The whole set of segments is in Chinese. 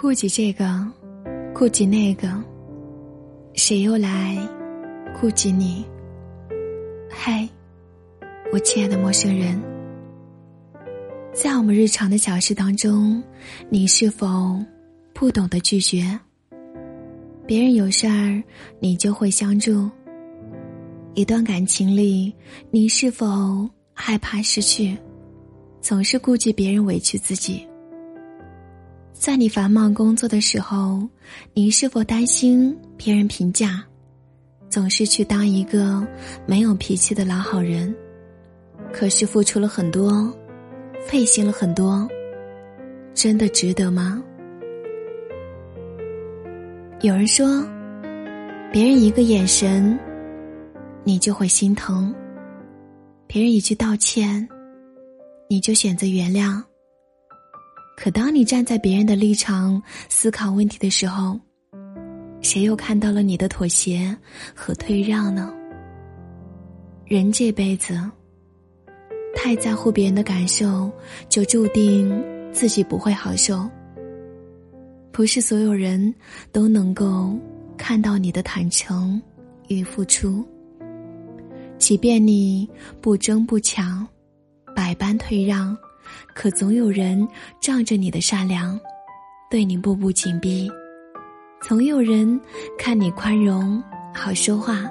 顾及这个，顾及那个，谁又来顾及你？嗨，我亲爱的陌生人，在我们日常的小事当中，你是否不懂得拒绝？别人有事儿，你就会相助。一段感情里，你是否害怕失去，总是顾及别人委屈自己？在你繁忙工作的时候，你是否担心别人评价，总是去当一个没有脾气的老好人？可是付出了很多，费心了很多，真的值得吗？有人说，别人一个眼神。你就会心疼。别人一句道歉，你就选择原谅。可当你站在别人的立场思考问题的时候，谁又看到了你的妥协和退让呢？人这辈子，太在乎别人的感受，就注定自己不会好受。不是所有人都能够看到你的坦诚与付出。即便你不争不抢，百般退让，可总有人仗着你的善良，对你步步紧逼；总有人看你宽容好说话，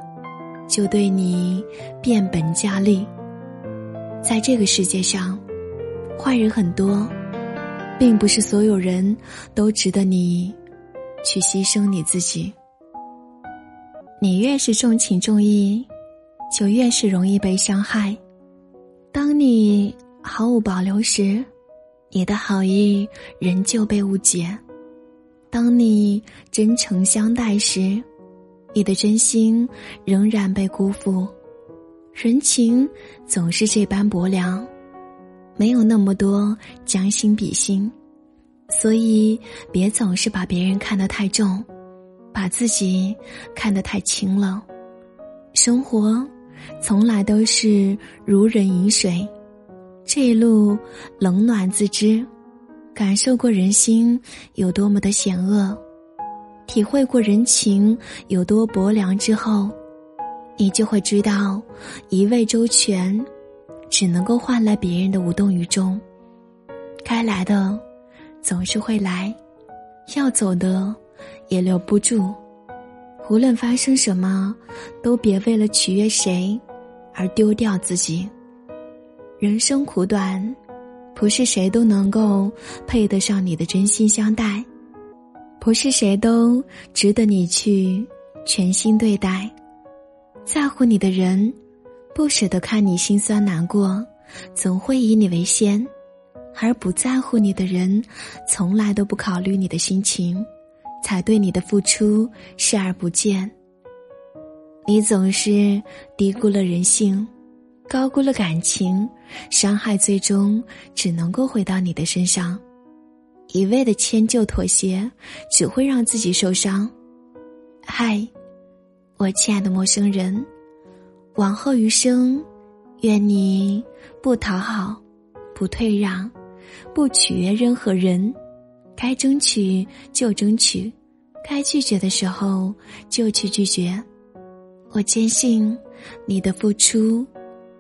就对你变本加厉。在这个世界上，坏人很多，并不是所有人都值得你去牺牲你自己。你越是重情重义。就越是容易被伤害。当你毫无保留时，你的好意仍旧被误解；当你真诚相待时，你的真心仍然被辜负。人情总是这般薄凉，没有那么多将心比心，所以别总是把别人看得太重，把自己看得太轻了。生活。从来都是如人饮水，这一路冷暖自知，感受过人心有多么的险恶，体会过人情有多薄凉之后，你就会知道，一味周全，只能够换来别人的无动于衷。该来的，总是会来；要走的，也留不住。无论发生什么，都别为了取悦谁，而丢掉自己。人生苦短，不是谁都能够配得上你的真心相待，不是谁都值得你去全心对待。在乎你的人，不舍得看你心酸难过，总会以你为先；而不在乎你的人，从来都不考虑你的心情。才对你的付出视而不见。你总是低估了人性，高估了感情，伤害最终只能够回到你的身上。一味的迁就妥协，只会让自己受伤。嗨，我亲爱的陌生人，往后余生，愿你不讨好，不退让，不取悦任何人。该争取就争取，该拒绝的时候就去拒绝。我坚信，你的付出，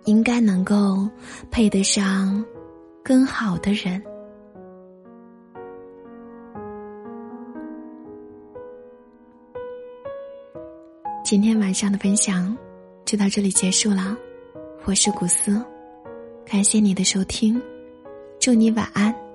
应该能够配得上更好的人。今天晚上的分享就到这里结束了，我是古斯，感谢你的收听，祝你晚安。